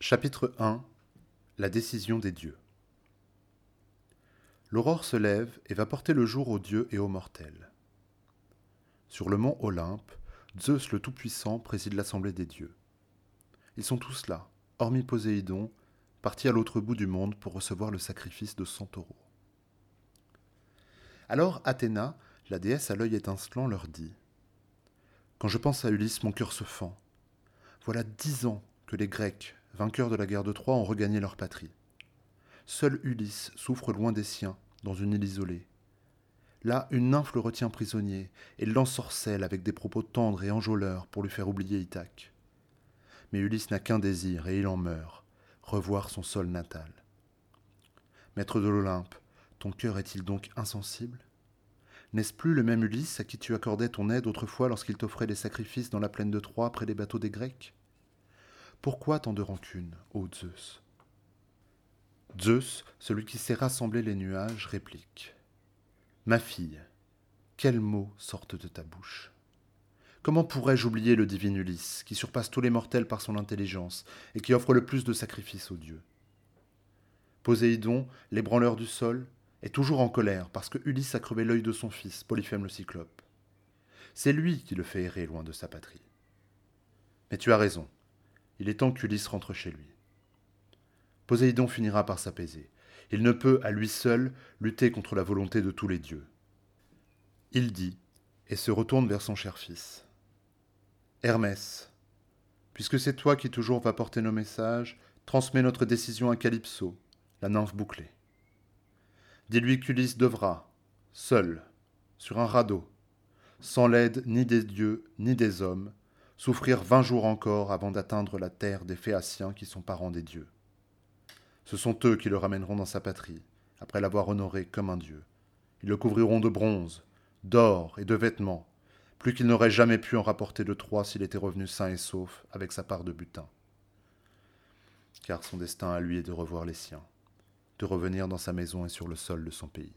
Chapitre 1 La décision des dieux L'aurore se lève et va porter le jour aux dieux et aux mortels. Sur le mont Olympe, Zeus le Tout-Puissant préside l'assemblée des dieux. Ils sont tous là, hormis Poséidon, parti à l'autre bout du monde pour recevoir le sacrifice de cent taureaux. Alors Athéna, la déesse à l'œil étincelant, leur dit Quand je pense à Ulysse, mon cœur se fend. Voilà dix ans que les Grecs, vainqueurs de la guerre de Troie, ont regagné leur patrie. Seul Ulysse souffre loin des siens, dans une île isolée. Là, une nymphe le retient prisonnier et l'ensorcelle avec des propos tendres et enjôleurs pour lui faire oublier Ithaque. Mais Ulysse n'a qu'un désir et il en meurt, revoir son sol natal. Maître de l'Olympe, ton cœur est-il donc insensible? N'est-ce plus le même Ulysse à qui tu accordais ton aide autrefois lorsqu'il t'offrait des sacrifices dans la plaine de Troie près des bateaux des Grecs? Pourquoi tant de rancune, ô Zeus? Zeus, celui qui sait rassembler les nuages, réplique. Ma fille, quels mots sortent de ta bouche? Comment pourrais-je oublier le divin Ulysse, qui surpasse tous les mortels par son intelligence et qui offre le plus de sacrifices aux dieux? Poséidon, l'ébranleur du sol, est toujours en colère parce que Ulysse a crevé l'œil de son fils, Polyphème le Cyclope. C'est lui qui le fait errer loin de sa patrie. Mais tu as raison, il est temps qu'Ulysse rentre chez lui. Poséidon finira par s'apaiser. Il ne peut, à lui seul, lutter contre la volonté de tous les dieux. Il dit, et se retourne vers son cher fils. Hermès, puisque c'est toi qui toujours vas porter nos messages, transmets notre décision à Calypso, la nymphe bouclée. Dis-lui qu'Ulysse devra, seul, sur un radeau, sans l'aide ni des dieux ni des hommes, souffrir vingt jours encore avant d'atteindre la terre des Phéaciens qui sont parents des dieux. Ce sont eux qui le ramèneront dans sa patrie, après l'avoir honoré comme un dieu. Ils le couvriront de bronze, d'or et de vêtements, plus qu'il n'aurait jamais pu en rapporter de Troie s'il était revenu sain et sauf avec sa part de butin. Car son destin à lui est de revoir les siens, de revenir dans sa maison et sur le sol de son pays.